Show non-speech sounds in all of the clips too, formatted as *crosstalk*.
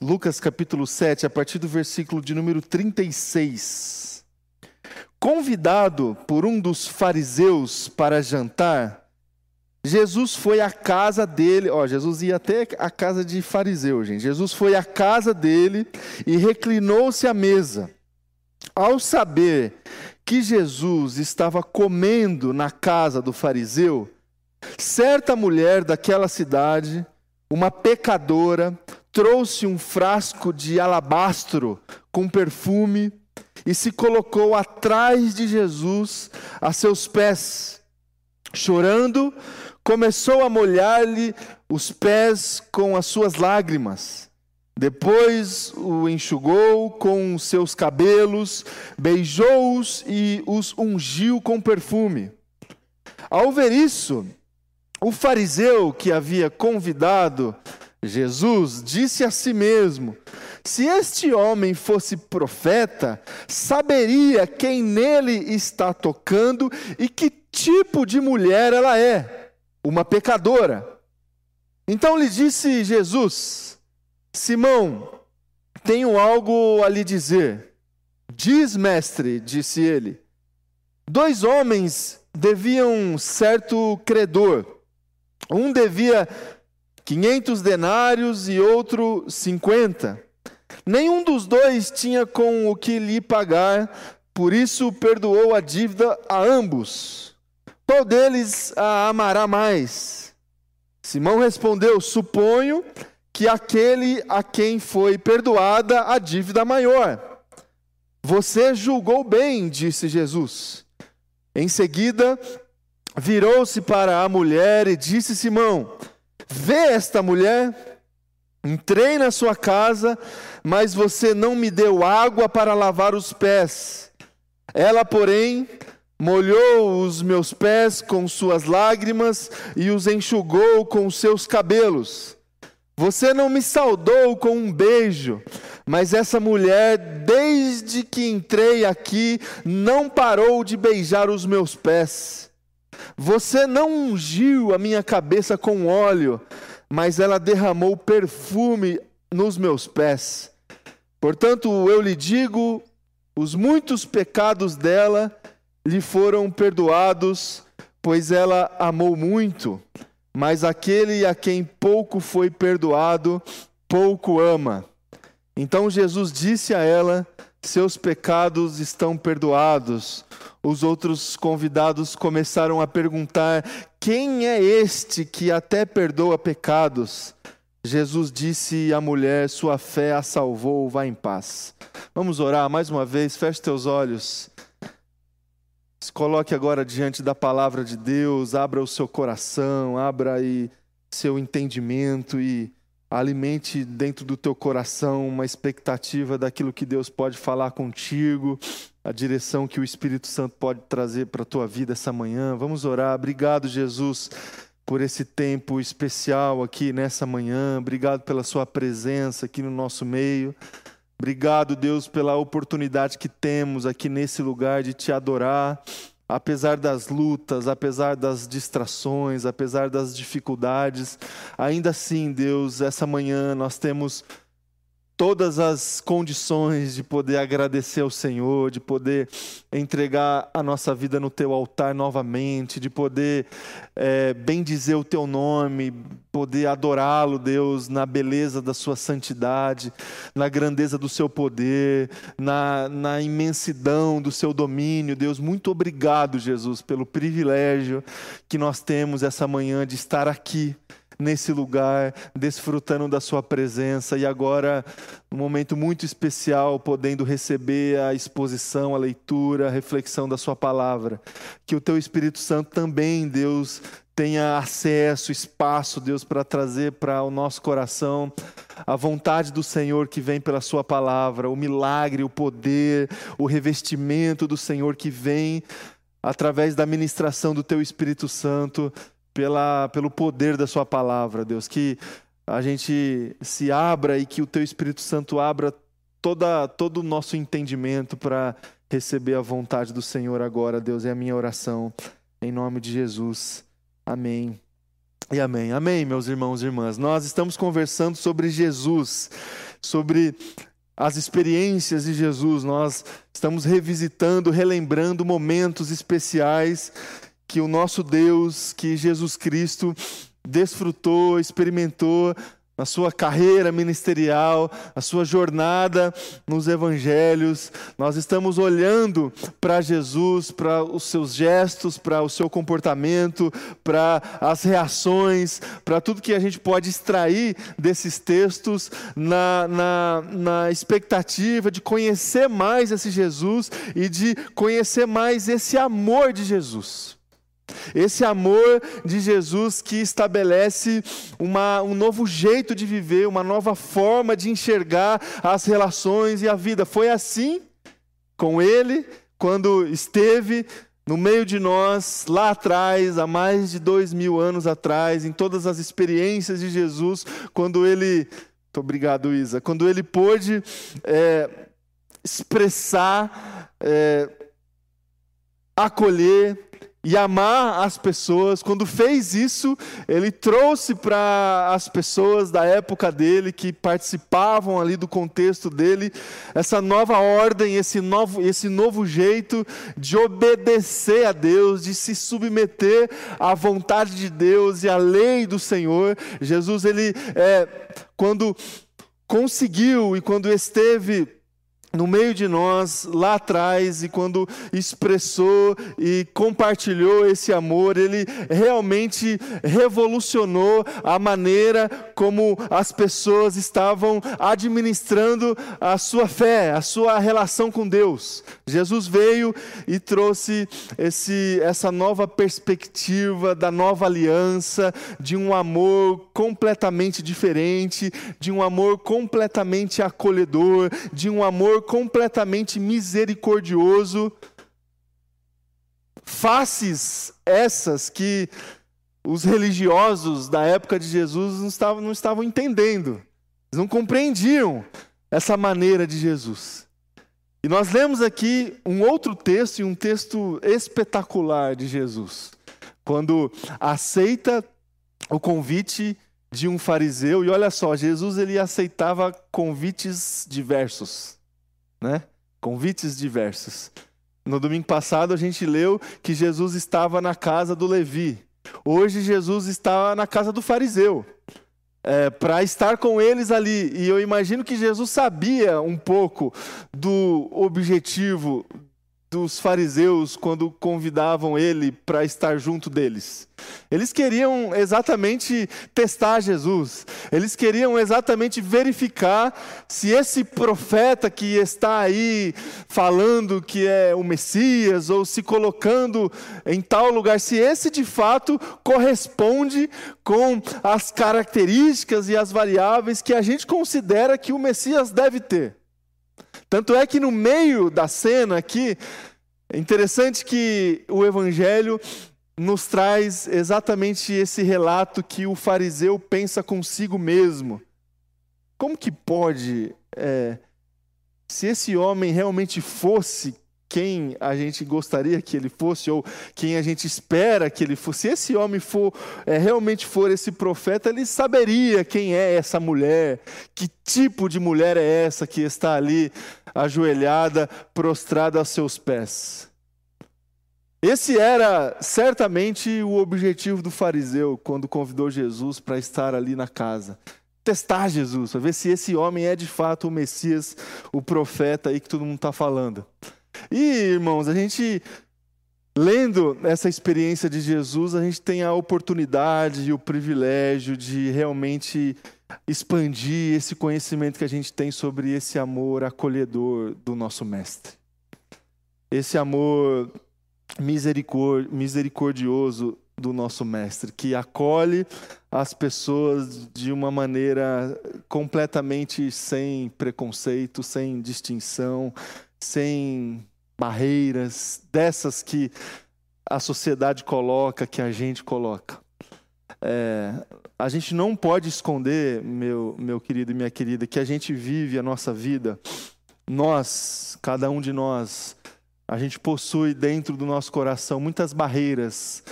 Lucas capítulo 7, a partir do versículo de número 36. Convidado por um dos fariseus para jantar, Jesus foi à casa dele, ó, Jesus ia até a casa de fariseu, gente. Jesus foi à casa dele e reclinou-se à mesa. Ao saber que Jesus estava comendo na casa do fariseu, certa mulher daquela cidade, uma pecadora, trouxe um frasco de alabastro com perfume e se colocou atrás de Jesus a seus pés. Chorando, começou a molhar-lhe os pés com as suas lágrimas. Depois o enxugou com seus cabelos, beijou-os e os ungiu com perfume. Ao ver isso, o fariseu que havia convidado Jesus disse a si mesmo: Se este homem fosse profeta, saberia quem nele está tocando e que tipo de mulher ela é, uma pecadora. Então lhe disse Jesus: Simão, tenho algo a lhe dizer. Diz, mestre, disse ele. Dois homens deviam certo credor. Um devia 500 denários e outro 50. Nenhum dos dois tinha com o que lhe pagar, por isso perdoou a dívida a ambos. Qual deles a amará mais? Simão respondeu: Suponho que aquele a quem foi perdoada a dívida maior. Você julgou bem, disse Jesus. Em seguida, virou-se para a mulher e disse: Simão, Vê esta mulher, entrei na sua casa, mas você não me deu água para lavar os pés. Ela, porém, molhou os meus pés com suas lágrimas e os enxugou com seus cabelos. Você não me saudou com um beijo, mas essa mulher, desde que entrei aqui, não parou de beijar os meus pés. Você não ungiu a minha cabeça com óleo, mas ela derramou perfume nos meus pés. Portanto, eu lhe digo: os muitos pecados dela lhe foram perdoados, pois ela amou muito. Mas aquele a quem pouco foi perdoado, pouco ama. Então Jesus disse a ela: Seus pecados estão perdoados os outros convidados começaram a perguntar: quem é este que até perdoa pecados? Jesus disse à mulher: Sua fé a salvou, vá em paz. Vamos orar mais uma vez, feche teus olhos. Se coloque agora diante da palavra de Deus, abra o seu coração, abra aí seu entendimento e alimente dentro do teu coração uma expectativa daquilo que Deus pode falar contigo, a direção que o Espírito Santo pode trazer para a tua vida essa manhã. Vamos orar. Obrigado, Jesus, por esse tempo especial aqui nessa manhã. Obrigado pela sua presença aqui no nosso meio. Obrigado, Deus, pela oportunidade que temos aqui nesse lugar de te adorar apesar das lutas, apesar das distrações, apesar das dificuldades, ainda assim, Deus, essa manhã nós temos todas as condições de poder agradecer ao Senhor, de poder entregar a nossa vida no teu altar novamente, de poder é, bendizer o teu nome, poder adorá-lo, Deus, na beleza da sua santidade, na grandeza do seu poder, na, na imensidão do seu domínio. Deus, muito obrigado, Jesus, pelo privilégio que nós temos essa manhã de estar aqui nesse lugar, desfrutando da Sua presença e agora, um momento muito especial, podendo receber a exposição, a leitura, a reflexão da Sua palavra. Que o Teu Espírito Santo também, Deus, tenha acesso, espaço, Deus, para trazer para o nosso coração a vontade do Senhor que vem pela Sua palavra, o milagre, o poder, o revestimento do Senhor que vem através da ministração do Teu Espírito Santo pela, pelo poder da Sua palavra, Deus. Que a gente se abra e que o Teu Espírito Santo abra toda, todo o nosso entendimento para receber a vontade do Senhor agora, Deus. É a minha oração, em nome de Jesus. Amém. E amém. Amém, meus irmãos e irmãs. Nós estamos conversando sobre Jesus. sobre as experiências de Jesus, nós estamos revisitando, relembrando momentos especiais que o nosso Deus, que Jesus Cristo desfrutou, experimentou na sua carreira ministerial, a sua jornada nos evangelhos. Nós estamos olhando para Jesus, para os seus gestos, para o seu comportamento, para as reações, para tudo que a gente pode extrair desses textos, na, na, na expectativa de conhecer mais esse Jesus e de conhecer mais esse amor de Jesus. Esse amor de Jesus que estabelece uma, um novo jeito de viver, uma nova forma de enxergar as relações e a vida. Foi assim com Ele, quando esteve no meio de nós, lá atrás, há mais de dois mil anos atrás, em todas as experiências de Jesus, quando Ele. Muito obrigado, Isa. Quando Ele pôde é, expressar, é, acolher, e amar as pessoas. Quando fez isso, ele trouxe para as pessoas da época dele, que participavam ali do contexto dele, essa nova ordem, esse novo, esse novo jeito de obedecer a Deus, de se submeter à vontade de Deus e à lei do Senhor. Jesus, ele, é, quando conseguiu e quando esteve no meio de nós lá atrás e quando expressou e compartilhou esse amor, ele realmente revolucionou a maneira como as pessoas estavam administrando a sua fé, a sua relação com Deus. Jesus veio e trouxe esse, essa nova perspectiva da nova aliança, de um amor completamente diferente, de um amor completamente acolhedor, de um amor completamente misericordioso. Faces essas que os religiosos da época de Jesus não estavam, não estavam entendendo, eles não compreendiam essa maneira de Jesus. E nós lemos aqui um outro texto, e um texto espetacular de Jesus, quando aceita o convite de um fariseu, e olha só, Jesus ele aceitava convites diversos né? Convites diversos. No domingo passado a gente leu que Jesus estava na casa do Levi. Hoje Jesus está na casa do fariseu. É, para estar com eles ali. E eu imagino que Jesus sabia um pouco do objetivo dos fariseus quando convidavam ele para estar junto deles. Eles queriam exatamente testar Jesus, eles queriam exatamente verificar se esse profeta que está aí falando que é o Messias ou se colocando em tal lugar, se esse de fato corresponde com as características e as variáveis que a gente considera que o Messias deve ter. Tanto é que no meio da cena aqui, é interessante que o Evangelho nos traz exatamente esse relato que o fariseu pensa consigo mesmo. Como que pode, é, se esse homem realmente fosse quem a gente gostaria que ele fosse ou quem a gente espera que ele fosse. Se esse homem for é, realmente for esse profeta, ele saberia quem é essa mulher, que tipo de mulher é essa que está ali ajoelhada, prostrada aos seus pés. Esse era certamente o objetivo do fariseu quando convidou Jesus para estar ali na casa. Testar Jesus, para ver se esse homem é de fato o Messias, o profeta aí que todo mundo está falando. E, irmãos, a gente, lendo essa experiência de Jesus, a gente tem a oportunidade e o privilégio de realmente expandir esse conhecimento que a gente tem sobre esse amor acolhedor do nosso Mestre. Esse amor misericordioso do nosso Mestre, que acolhe as pessoas de uma maneira completamente sem preconceito, sem distinção, sem barreiras, dessas que a sociedade coloca, que a gente coloca. É, a gente não pode esconder, meu, meu querido e minha querida, que a gente vive a nossa vida, nós, cada um de nós, a gente possui dentro do nosso coração muitas barreiras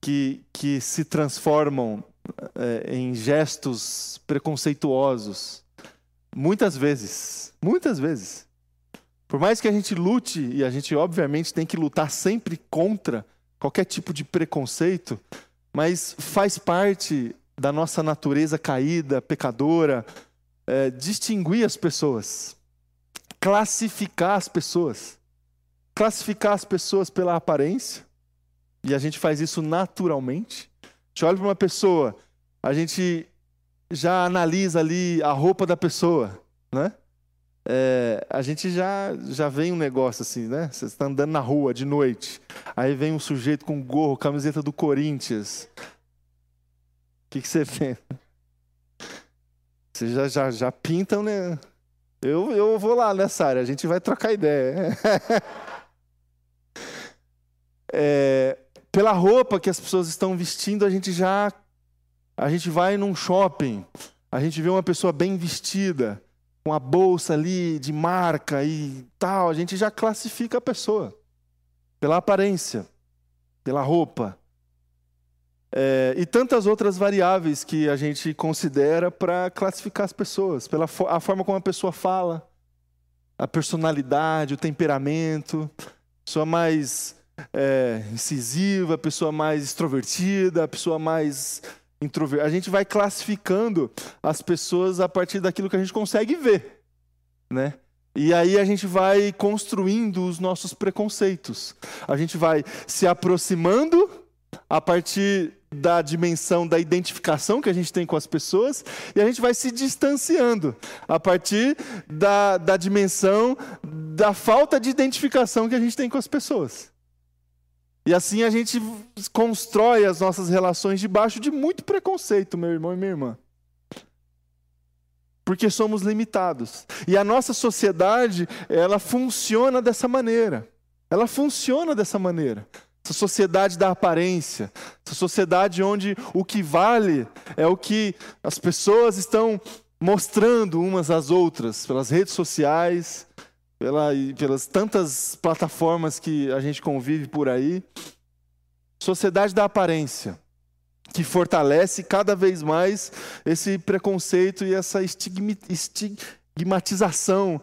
que, que se transformam é, em gestos preconceituosos, Muitas vezes. Muitas vezes. Por mais que a gente lute, e a gente obviamente tem que lutar sempre contra qualquer tipo de preconceito, mas faz parte da nossa natureza caída, pecadora, é, distinguir as pessoas, classificar as pessoas, classificar as pessoas pela aparência, e a gente faz isso naturalmente. A gente olha para uma pessoa, a gente já analisa ali a roupa da pessoa, né? É, a gente já, já vem um negócio assim, né? Você está andando na rua de noite, aí vem um sujeito com gorro, camiseta do Corinthians. O que, que você vê? Você já, já, já pintam, né? Eu, eu vou lá nessa área, a gente vai trocar ideia. *laughs* é, pela roupa que as pessoas estão vestindo, a gente já a gente vai num shopping, a gente vê uma pessoa bem vestida, com a bolsa ali de marca e tal, a gente já classifica a pessoa pela aparência, pela roupa. É, e tantas outras variáveis que a gente considera para classificar as pessoas, pela fo a forma como a pessoa fala, a personalidade, o temperamento, pessoa mais é, incisiva, pessoa mais extrovertida, pessoa mais introvertido. A gente vai classificando as pessoas a partir daquilo que a gente consegue ver, né? E aí a gente vai construindo os nossos preconceitos. A gente vai se aproximando a partir da dimensão da identificação que a gente tem com as pessoas, e a gente vai se distanciando a partir da, da dimensão da falta de identificação que a gente tem com as pessoas. E assim a gente constrói as nossas relações debaixo de muito preconceito, meu irmão e minha irmã. Porque somos limitados. E a nossa sociedade, ela funciona dessa maneira. Ela funciona dessa maneira. Essa sociedade da aparência, essa sociedade onde o que vale é o que as pessoas estão mostrando umas às outras pelas redes sociais, pela, pelas tantas plataformas que a gente convive por aí. Sociedade da aparência, que fortalece cada vez mais esse preconceito e essa estigmatização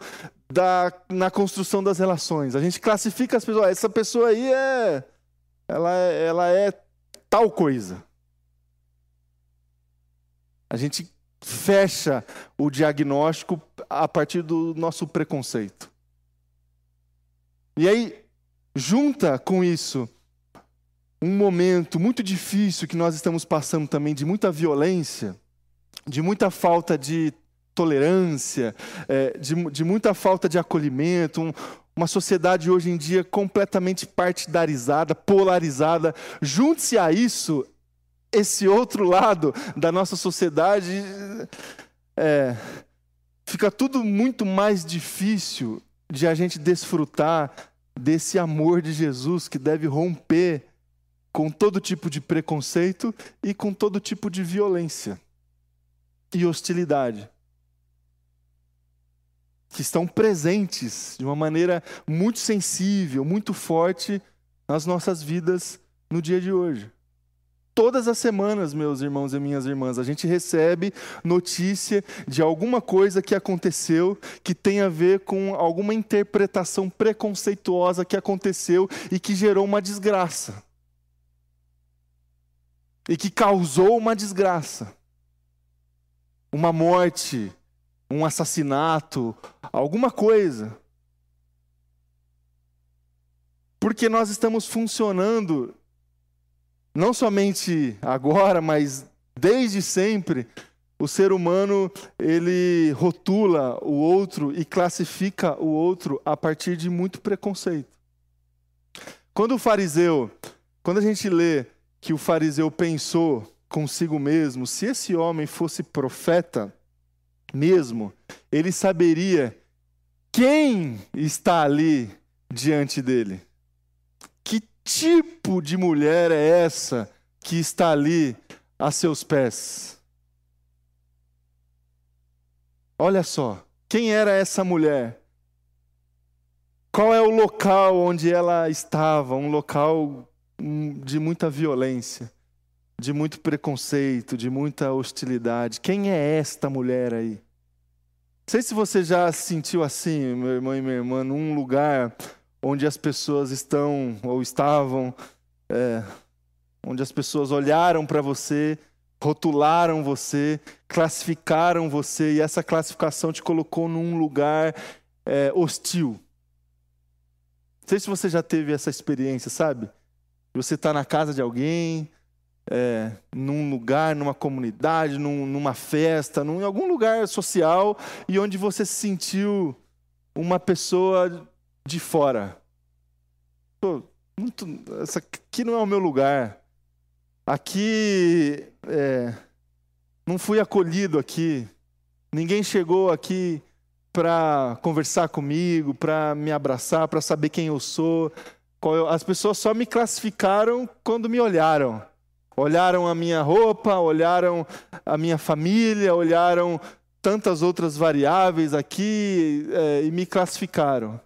da, na construção das relações. A gente classifica as pessoas, essa pessoa aí é ela, é, ela é tal coisa. A gente fecha o diagnóstico a partir do nosso preconceito. E aí, junta com isso um momento muito difícil que nós estamos passando também, de muita violência, de muita falta de tolerância, é, de, de, muita falta de acolhimento, um, uma sociedade hoje em dia completamente partidarizada, polarizada. Junte-se a isso esse outro lado da nossa sociedade, é, fica tudo muito mais difícil de a gente desfrutar desse amor de Jesus que deve romper com todo tipo de preconceito e com todo tipo de violência e hostilidade. Que estão presentes de uma maneira muito sensível, muito forte nas nossas vidas no dia de hoje. Todas as semanas, meus irmãos e minhas irmãs, a gente recebe notícia de alguma coisa que aconteceu que tem a ver com alguma interpretação preconceituosa que aconteceu e que gerou uma desgraça. E que causou uma desgraça. Uma morte, um assassinato, alguma coisa. Porque nós estamos funcionando não somente agora, mas desde sempre, o ser humano ele rotula o outro e classifica o outro a partir de muito preconceito. Quando o fariseu, quando a gente lê que o fariseu pensou consigo mesmo, se esse homem fosse profeta mesmo, ele saberia quem está ali diante dele tipo de mulher é essa que está ali a seus pés? Olha só, quem era essa mulher? Qual é o local onde ela estava? Um local hum, de muita violência, de muito preconceito, de muita hostilidade. Quem é esta mulher aí? sei se você já se sentiu assim, meu irmão e minha irmã, num lugar onde as pessoas estão ou estavam, é, onde as pessoas olharam para você, rotularam você, classificaram você e essa classificação te colocou num lugar é, hostil. Não sei se você já teve essa experiência, sabe? Você está na casa de alguém, é, num lugar, numa comunidade, num, numa festa, num, em algum lugar social e onde você se sentiu uma pessoa de fora. Pô, essa aqui não é o meu lugar. Aqui é, não fui acolhido aqui. Ninguém chegou aqui para conversar comigo, para me abraçar, para saber quem eu sou. As pessoas só me classificaram quando me olharam. Olharam a minha roupa, olharam a minha família, olharam tantas outras variáveis aqui é, e me classificaram.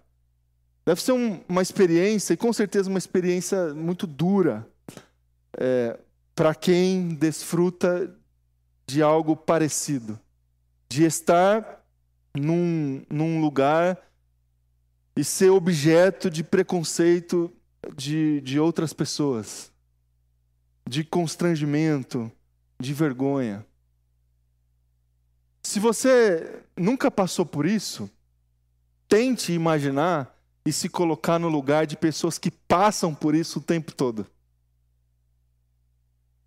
Deve ser um, uma experiência, e com certeza uma experiência muito dura, é, para quem desfruta de algo parecido. De estar num, num lugar e ser objeto de preconceito de, de outras pessoas de constrangimento, de vergonha. Se você nunca passou por isso, tente imaginar e se colocar no lugar de pessoas que passam por isso o tempo todo.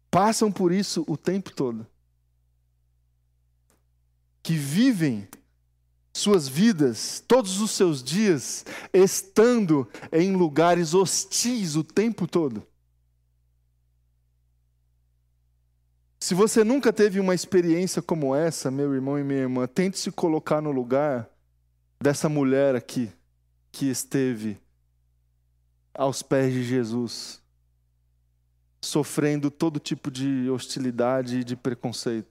Passam por isso o tempo todo. Que vivem suas vidas, todos os seus dias, estando em lugares hostis o tempo todo. Se você nunca teve uma experiência como essa, meu irmão e minha irmã, tente se colocar no lugar dessa mulher aqui, que esteve aos pés de Jesus, sofrendo todo tipo de hostilidade e de preconceito.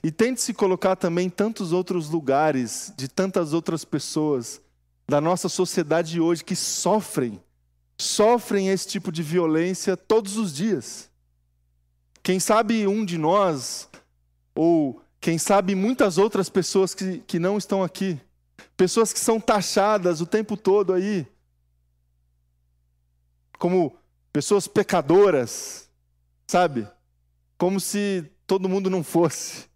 E tente se colocar também em tantos outros lugares, de tantas outras pessoas da nossa sociedade de hoje que sofrem, sofrem esse tipo de violência todos os dias. Quem sabe um de nós, ou quem sabe muitas outras pessoas que, que não estão aqui, pessoas que são taxadas o tempo todo aí, como pessoas pecadoras, sabe? Como se todo mundo não fosse.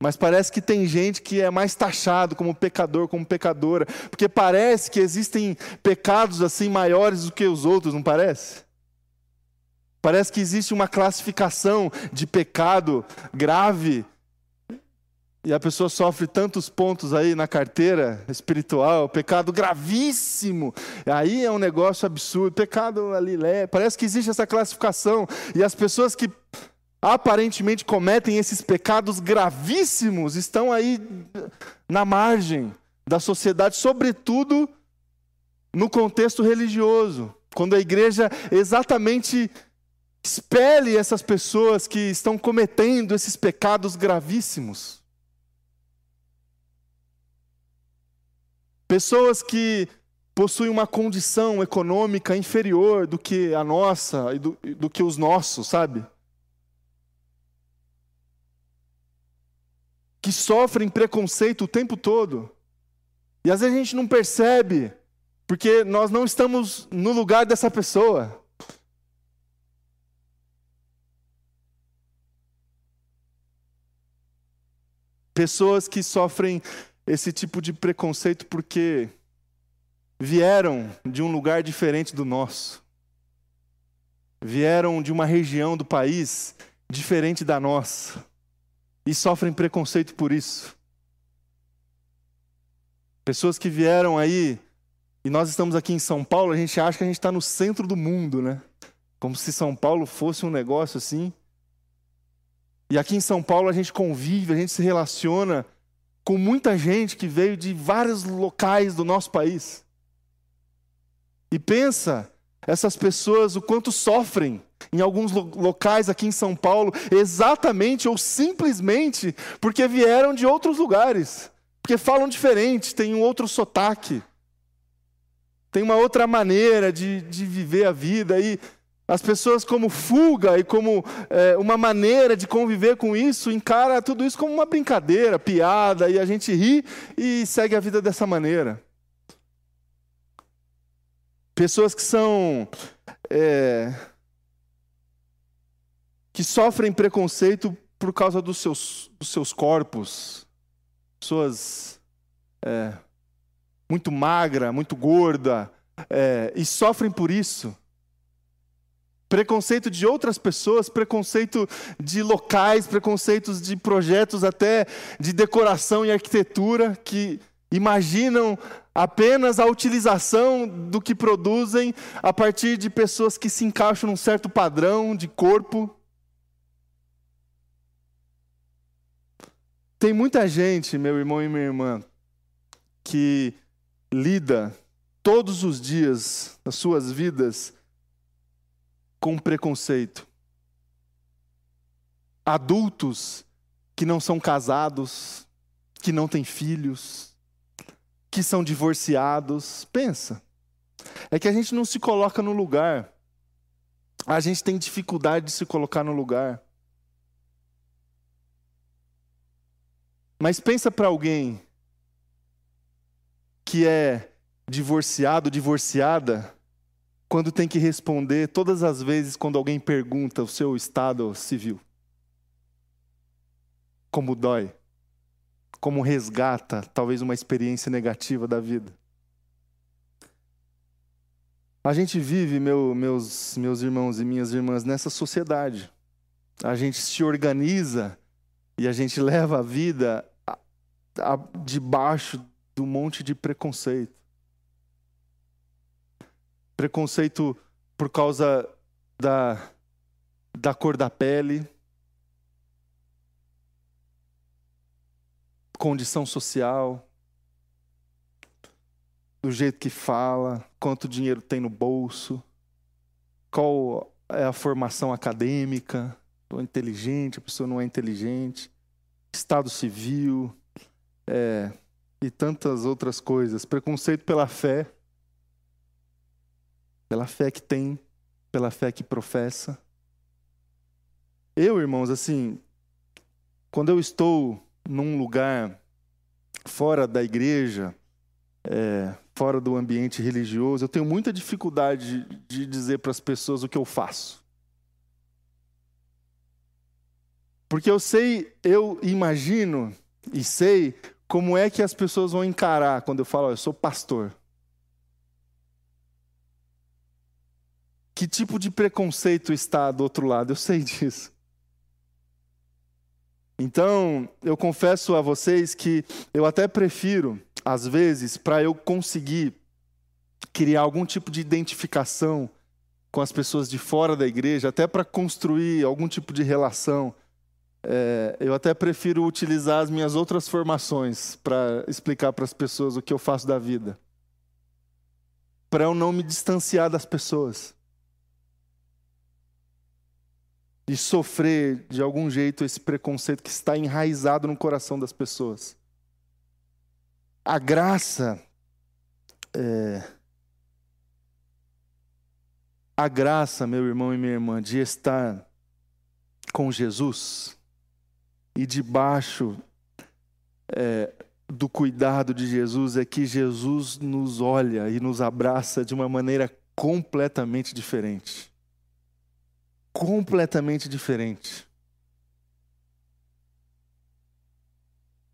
Mas parece que tem gente que é mais taxado como pecador, como pecadora, porque parece que existem pecados assim maiores do que os outros, não parece? Parece que existe uma classificação de pecado grave. E a pessoa sofre tantos pontos aí na carteira espiritual, pecado gravíssimo. Aí é um negócio absurdo, pecado ali, parece que existe essa classificação. E as pessoas que aparentemente cometem esses pecados gravíssimos estão aí na margem da sociedade, sobretudo no contexto religioso. Quando a igreja exatamente Expele essas pessoas que estão cometendo esses pecados gravíssimos. Pessoas que possuem uma condição econômica inferior do que a nossa e do, do que os nossos, sabe? Que sofrem preconceito o tempo todo. E às vezes a gente não percebe, porque nós não estamos no lugar dessa pessoa. Pessoas que sofrem esse tipo de preconceito porque vieram de um lugar diferente do nosso. Vieram de uma região do país diferente da nossa. E sofrem preconceito por isso. Pessoas que vieram aí, e nós estamos aqui em São Paulo, a gente acha que a gente está no centro do mundo, né? Como se São Paulo fosse um negócio assim. E aqui em São Paulo a gente convive, a gente se relaciona com muita gente que veio de vários locais do nosso país. E pensa, essas pessoas o quanto sofrem em alguns locais aqui em São Paulo, exatamente ou simplesmente porque vieram de outros lugares, porque falam diferente, têm um outro sotaque, tem uma outra maneira de, de viver a vida. E As pessoas, como fuga e como é, uma maneira de conviver com isso, encara tudo isso como uma brincadeira, piada, e a gente ri e segue a vida dessa maneira. Pessoas que são. É, que sofrem preconceito por causa dos seus, dos seus corpos. Pessoas é, muito magra, muito gorda, e sofrem por isso. Preconceito de outras pessoas, preconceito de locais, preconceitos de projetos até de decoração e arquitetura que imaginam apenas a utilização do que produzem a partir de pessoas que se encaixam num certo padrão de corpo. Tem muita gente, meu irmão e minha irmã, que lida todos os dias das suas vidas com preconceito. Adultos que não são casados, que não têm filhos, que são divorciados. Pensa. É que a gente não se coloca no lugar. A gente tem dificuldade de se colocar no lugar. Mas pensa para alguém que é divorciado, divorciada, quando tem que responder todas as vezes quando alguém pergunta o seu estado civil. Como dói. Como resgata talvez uma experiência negativa da vida. A gente vive, meu, meus, meus irmãos e minhas irmãs, nessa sociedade. A gente se organiza e a gente leva a vida debaixo do monte de preconceito preconceito por causa da, da cor da pele, condição social, do jeito que fala, quanto dinheiro tem no bolso, qual é a formação acadêmica, ou inteligente, a pessoa não é inteligente, estado civil, é, e tantas outras coisas. Preconceito pela fé pela fé que tem, pela fé que professa. Eu, irmãos, assim, quando eu estou num lugar fora da igreja, é, fora do ambiente religioso, eu tenho muita dificuldade de, dizer para as pessoas o que eu faço. Porque eu sei, eu imagino e sei como é que as pessoas vão encarar quando eu falo, oh, eu sou pastor. Que tipo de preconceito está do outro lado? Eu sei disso. Então, eu confesso a vocês que eu até prefiro, às vezes, para eu conseguir criar algum tipo de identificação com as pessoas de fora da igreja, até para construir algum tipo de relação, é, eu até prefiro utilizar as minhas outras formações para explicar para as pessoas o que eu faço da vida. Para eu não me distanciar das pessoas. De sofrer de algum jeito esse preconceito que está enraizado no coração das pessoas. A graça, é, a graça, meu irmão e minha irmã, de estar com Jesus e debaixo é, do cuidado de Jesus é que Jesus nos olha e nos abraça de uma maneira completamente diferente completamente diferente.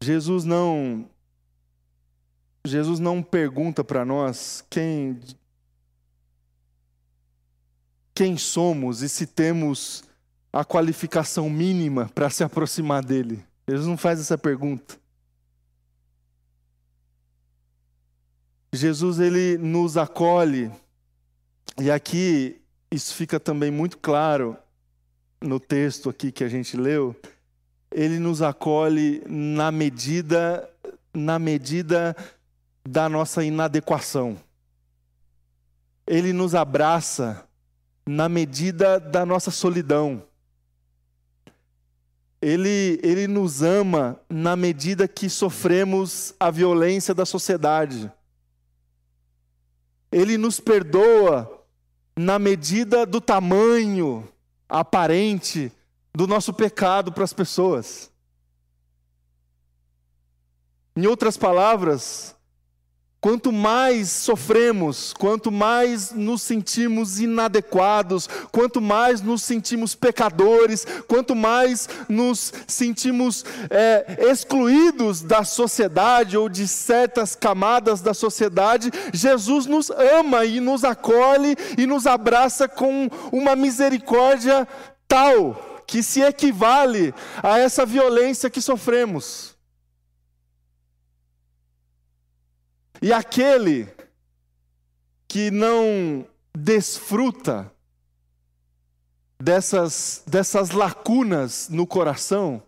Jesus não Jesus não pergunta para nós quem quem somos e se temos a qualificação mínima para se aproximar dele. Jesus não faz essa pergunta. Jesus ele nos acolhe. E aqui isso fica também muito claro no texto aqui que a gente leu. Ele nos acolhe na medida na medida da nossa inadequação. Ele nos abraça na medida da nossa solidão. Ele, ele nos ama na medida que sofremos a violência da sociedade. Ele nos perdoa na medida do tamanho aparente do nosso pecado para as pessoas. Em outras palavras, Quanto mais sofremos, quanto mais nos sentimos inadequados, quanto mais nos sentimos pecadores, quanto mais nos sentimos é, excluídos da sociedade ou de certas camadas da sociedade, Jesus nos ama e nos acolhe e nos abraça com uma misericórdia tal que se equivale a essa violência que sofremos. E aquele que não desfruta dessas, dessas lacunas no coração,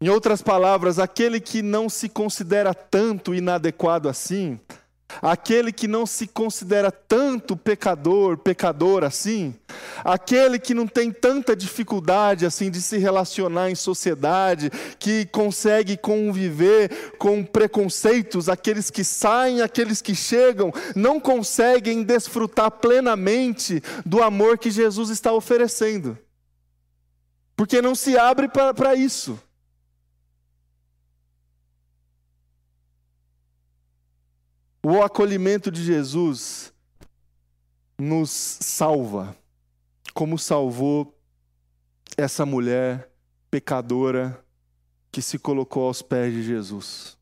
em outras palavras, aquele que não se considera tanto inadequado assim, aquele que não se considera tanto pecador, pecador assim, aquele que não tem tanta dificuldade assim de se relacionar em sociedade, que consegue conviver com preconceitos, aqueles que saem, aqueles que chegam, não conseguem desfrutar plenamente do amor que Jesus está oferecendo. Porque não se abre para isso. O acolhimento de Jesus nos salva, como salvou essa mulher pecadora que se colocou aos pés de Jesus.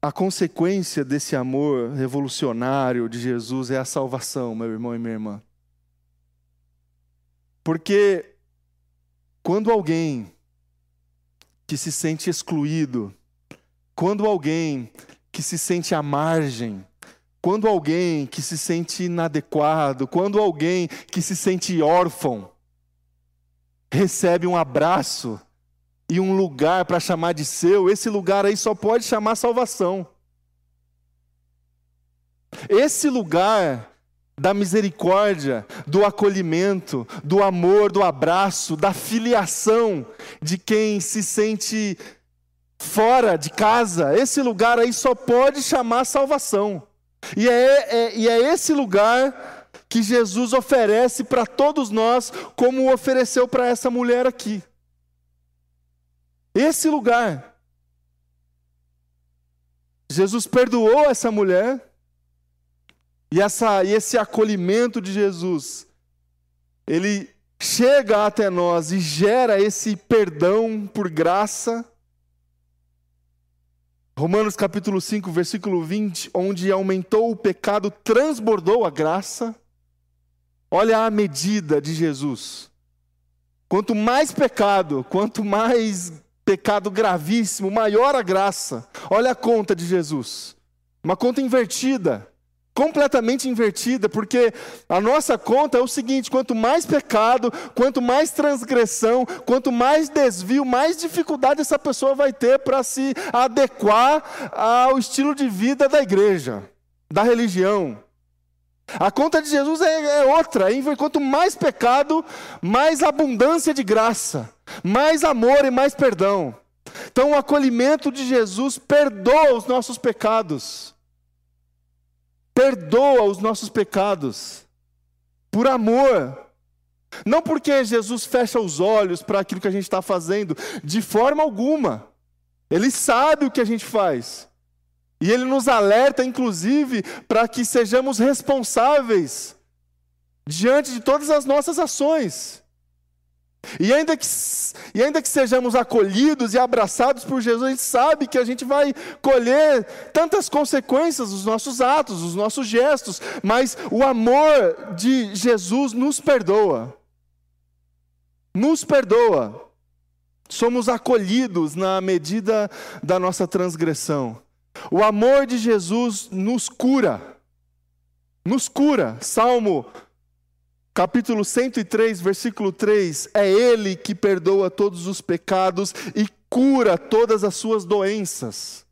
A consequência desse amor revolucionário de Jesus é a salvação, meu irmão e minha irmã. Porque quando alguém que se sente excluído, quando alguém que se sente à margem, quando alguém que se sente inadequado, quando alguém que se sente órfão, recebe um abraço e um lugar para chamar de seu, esse lugar aí só pode chamar salvação. Esse lugar da misericórdia, do acolhimento, do amor, do abraço, da filiação de quem se sente fora de casa, esse lugar aí só pode chamar salvação. E é, é, e é esse lugar que Jesus oferece para todos nós, como ofereceu para essa mulher aqui. Esse lugar. Jesus perdoou essa mulher, e, essa, e esse acolhimento de Jesus, ele chega até nós e gera esse perdão por graça Romanos capítulo 5, versículo 20, onde aumentou o pecado, transbordou a graça. Olha a medida de Jesus. Quanto mais pecado, quanto mais pecado gravíssimo, maior a graça. Olha a conta de Jesus. Uma conta invertida completamente invertida, porque a nossa conta é o seguinte: quanto mais pecado, quanto mais transgressão, quanto mais desvio, mais dificuldade essa pessoa vai ter para se adequar ao estilo de vida da igreja, da religião. A conta de Jesus é, é outra, quanto mais pecado, mais abundância de graça, mais amor e mais perdão. Então, o acolhimento de Jesus perdoa os nossos pecados perdoa os nossos pecados, por amor. Não porque Jesus fecha os olhos para aquilo que a gente está fazendo, de forma alguma. Ele sabe o que a gente faz. E ele nos alerta, inclusive, para que sejamos responsáveis diante de todas as nossas ações. E ainda, que, e ainda que sejamos acolhidos e abraçados por Jesus, a gente sabe que a gente vai colher tantas consequências dos nossos atos, dos nossos gestos, mas o amor de Jesus nos perdoa. Nos perdoa. Somos acolhidos na medida da nossa transgressão. O amor de Jesus nos cura. Nos cura. Salmo capítulo 103, versículo 3, é Ele que perdoa todos os pecados e cura todas as suas doenças.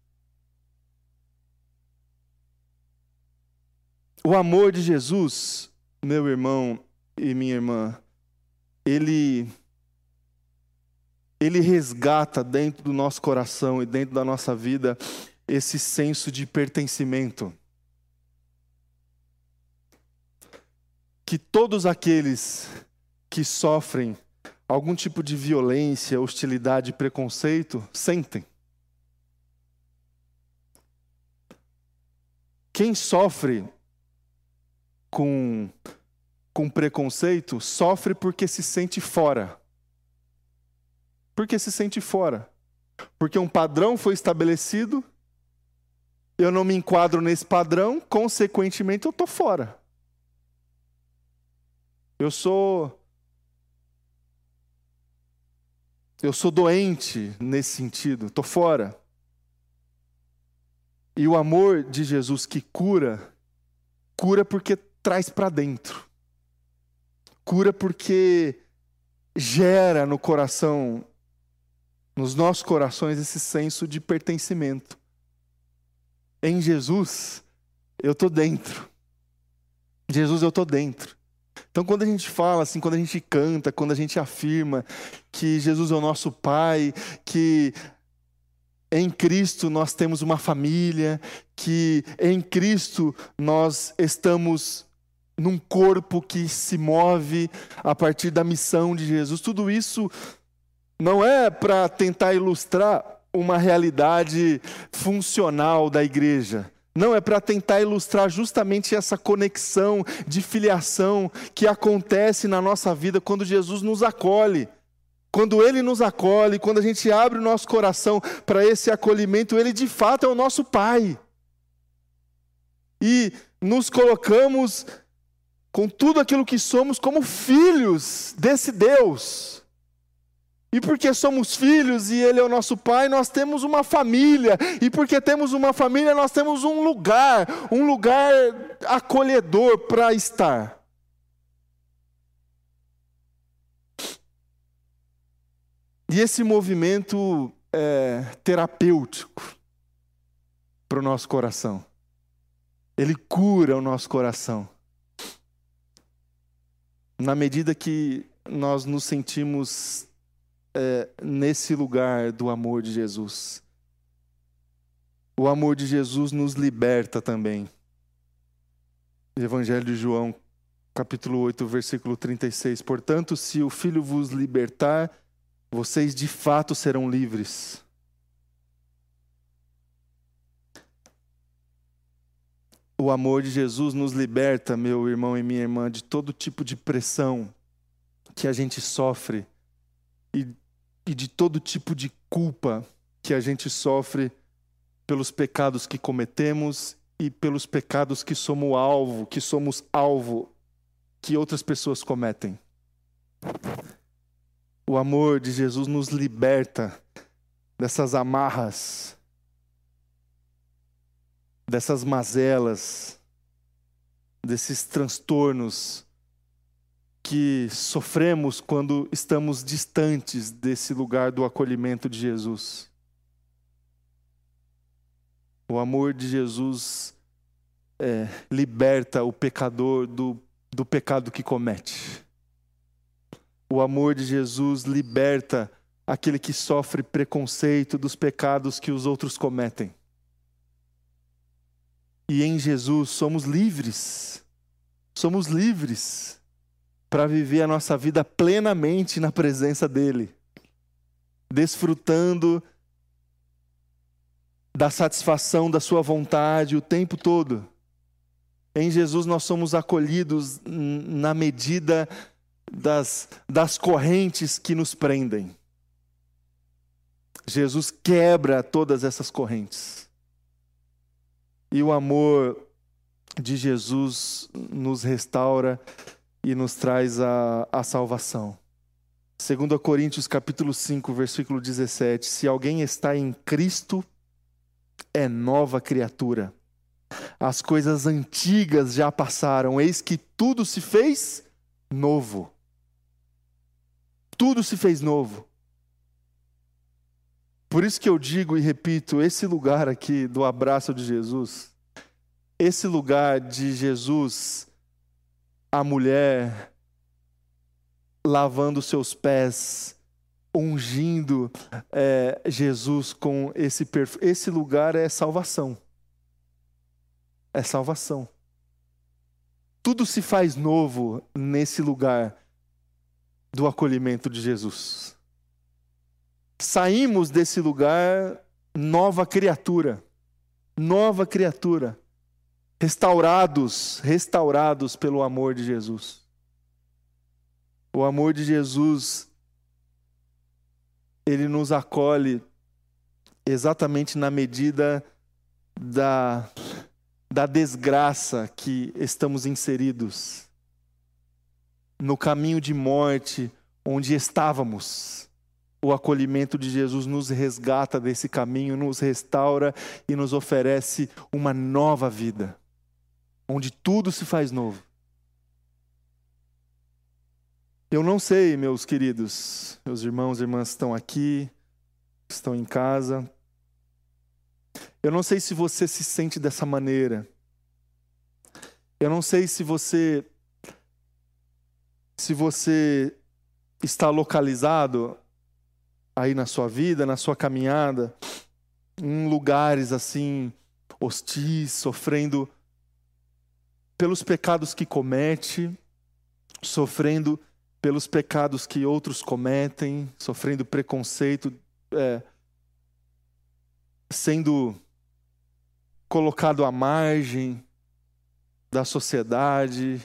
O amor de Jesus, meu irmão e minha irmã, ele ele resgata dentro do nosso coração e dentro da nossa vida esse senso de pertencimento. Que todos aqueles que sofrem algum tipo de violência, hostilidade, preconceito sentem. Quem sofre com, com preconceito sofre porque se sente fora. Porque se sente fora. Porque um padrão foi estabelecido, eu não me enquadro nesse padrão, consequentemente eu estou fora. Eu sou. Eu sou doente nesse sentido, estou fora. E o amor de Jesus que cura, cura porque traz para dentro. Cura porque gera no coração, nos nossos corações, esse senso de pertencimento. Em Jesus, eu estou dentro. Jesus, eu estou dentro. Então, quando a gente fala assim, quando a gente canta, quando a gente afirma que Jesus é o nosso Pai, que em Cristo nós temos uma família, que em Cristo nós estamos num corpo que se move a partir da missão de Jesus. Tudo isso não é para tentar ilustrar uma realidade funcional da igreja. Não, é para tentar ilustrar justamente essa conexão de filiação que acontece na nossa vida quando Jesus nos acolhe. Quando Ele nos acolhe, quando a gente abre o nosso coração para esse acolhimento, Ele de fato é o nosso Pai. E nos colocamos com tudo aquilo que somos como filhos desse Deus. E porque somos filhos e Ele é o nosso Pai, nós temos uma família. E porque temos uma família, nós temos um lugar, um lugar acolhedor para estar. E esse movimento é, terapêutico para o nosso coração. Ele cura o nosso coração. Na medida que nós nos sentimos é, nesse lugar do amor de Jesus. O amor de Jesus nos liberta também. Evangelho de João, capítulo 8, versículo 36. Portanto, se o Filho vos libertar, vocês de fato serão livres. O amor de Jesus nos liberta, meu irmão e minha irmã, de todo tipo de pressão que a gente sofre e, e de todo tipo de culpa que a gente sofre pelos pecados que cometemos e pelos pecados que somos alvo, que somos alvo que outras pessoas cometem. O amor de Jesus nos liberta dessas amarras, dessas mazelas, desses transtornos que sofremos quando estamos distantes desse lugar do acolhimento de Jesus. O amor de Jesus é, liberta o pecador do, do pecado que comete. O amor de Jesus liberta aquele que sofre preconceito dos pecados que os outros cometem. E em Jesus somos livres. Somos livres para viver a nossa vida plenamente na presença dEle, desfrutando da satisfação da Sua vontade o tempo todo. Em Jesus nós somos acolhidos na medida das, das correntes que nos prendem. Jesus quebra todas essas correntes. E o amor de Jesus nos restaura e nos traz a, a salvação. 2 Coríntios capítulo 5, versículo 17. Se alguém está em Cristo, é nova criatura. As coisas antigas já passaram, eis que tudo se fez novo tudo se fez novo. Por isso que eu digo e repito: esse lugar aqui do abraço de Jesus, esse lugar de Jesus, a mulher lavando seus pés, ungindo é, Jesus com esse perfume, esse lugar é salvação. É salvação. tudo se faz novo nesse lugar do acolhimento de Jesus. Saímos desse lugar nova criatura, nova criatura, restaurados, restaurados pelo amor de Jesus. O amor de Jesus, ele nos acolhe exatamente na medida da, da desgraça que estamos inseridos, no caminho de morte onde estávamos. O acolhimento de Jesus nos resgata desse caminho, nos restaura e nos oferece uma nova vida, onde tudo se faz novo. Eu não sei, meus queridos, meus irmãos e irmãs estão aqui, estão em casa. Eu não sei se você se sente dessa maneira. Eu não sei se você se você está localizado aí na sua vida, na sua caminhada, em lugares assim hostis, sofrendo pelos pecados que comete, sofrendo pelos pecados que outros cometem, sofrendo preconceito, é, sendo colocado à margem da sociedade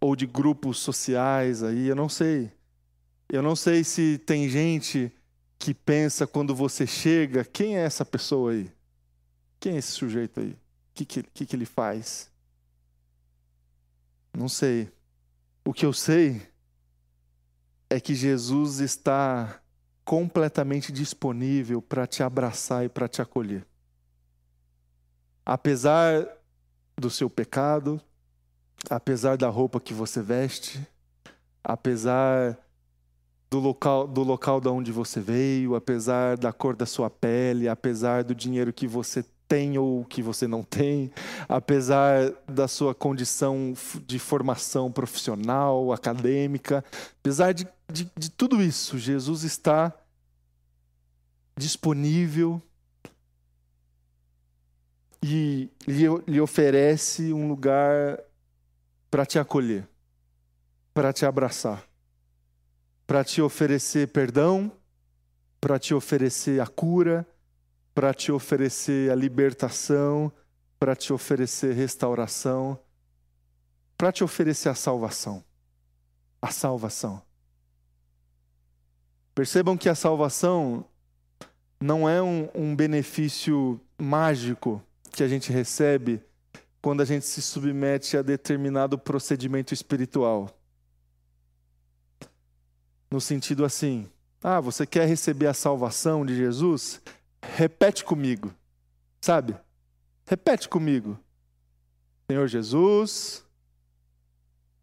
ou de grupos sociais aí, eu não sei. Eu não sei se tem gente que pensa quando você chega, quem é essa pessoa aí? Quem é esse sujeito aí? O que, que, que, que ele faz? Não sei. O que eu sei é que Jesus está completamente disponível para te abraçar e para te acolher. Apesar do seu pecado, apesar da roupa que você veste, apesar do local, do local de onde você veio, apesar da cor da sua pele, apesar do dinheiro que você tem ou que você não tem, apesar da sua condição de formação profissional, acadêmica, apesar de, de, de tudo isso, Jesus está disponível e lhe, lhe oferece um lugar para te acolher, para te abraçar, para te oferecer perdão, para te oferecer a cura para te oferecer a libertação, para te oferecer restauração, para te oferecer a salvação. A salvação. Percebam que a salvação não é um, um benefício mágico que a gente recebe quando a gente se submete a determinado procedimento espiritual. No sentido assim, ah, você quer receber a salvação de Jesus? Repete comigo, sabe? Repete comigo. Senhor Jesus,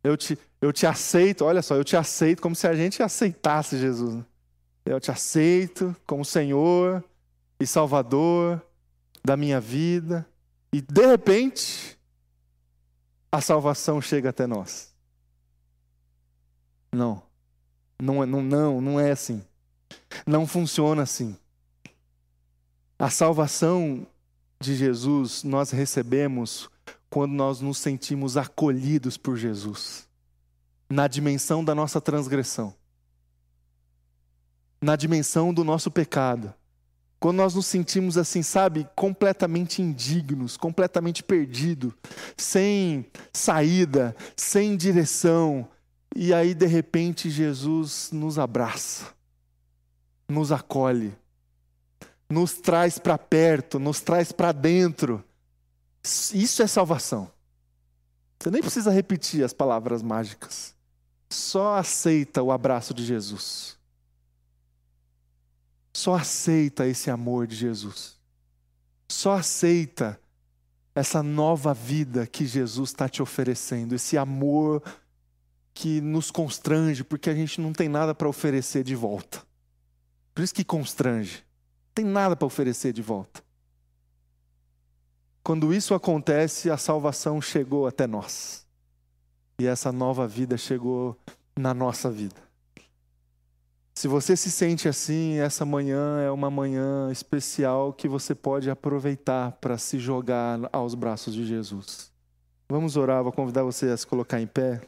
eu te, eu te aceito, olha só, eu te aceito como se a gente aceitasse Jesus. Né? Eu te aceito como Senhor e Salvador da minha vida. E de repente, a salvação chega até nós. Não. Não, é, não, não, não é assim. Não funciona assim. A salvação de Jesus nós recebemos quando nós nos sentimos acolhidos por Jesus, na dimensão da nossa transgressão, na dimensão do nosso pecado. Quando nós nos sentimos assim, sabe, completamente indignos, completamente perdidos, sem saída, sem direção, e aí de repente Jesus nos abraça, nos acolhe, nos traz para perto, nos traz para dentro. Isso é salvação. Você nem precisa repetir as palavras mágicas. Só aceita o abraço de Jesus. Só aceita esse amor de Jesus. Só aceita essa nova vida que Jesus está te oferecendo, esse amor que nos constrange, porque a gente não tem nada para oferecer de volta. Por isso que constrange tem nada para oferecer de volta. Quando isso acontece, a salvação chegou até nós. E essa nova vida chegou na nossa vida. Se você se sente assim, essa manhã é uma manhã especial que você pode aproveitar para se jogar aos braços de Jesus Vamos orar, vou convidar você a se colocar em pé.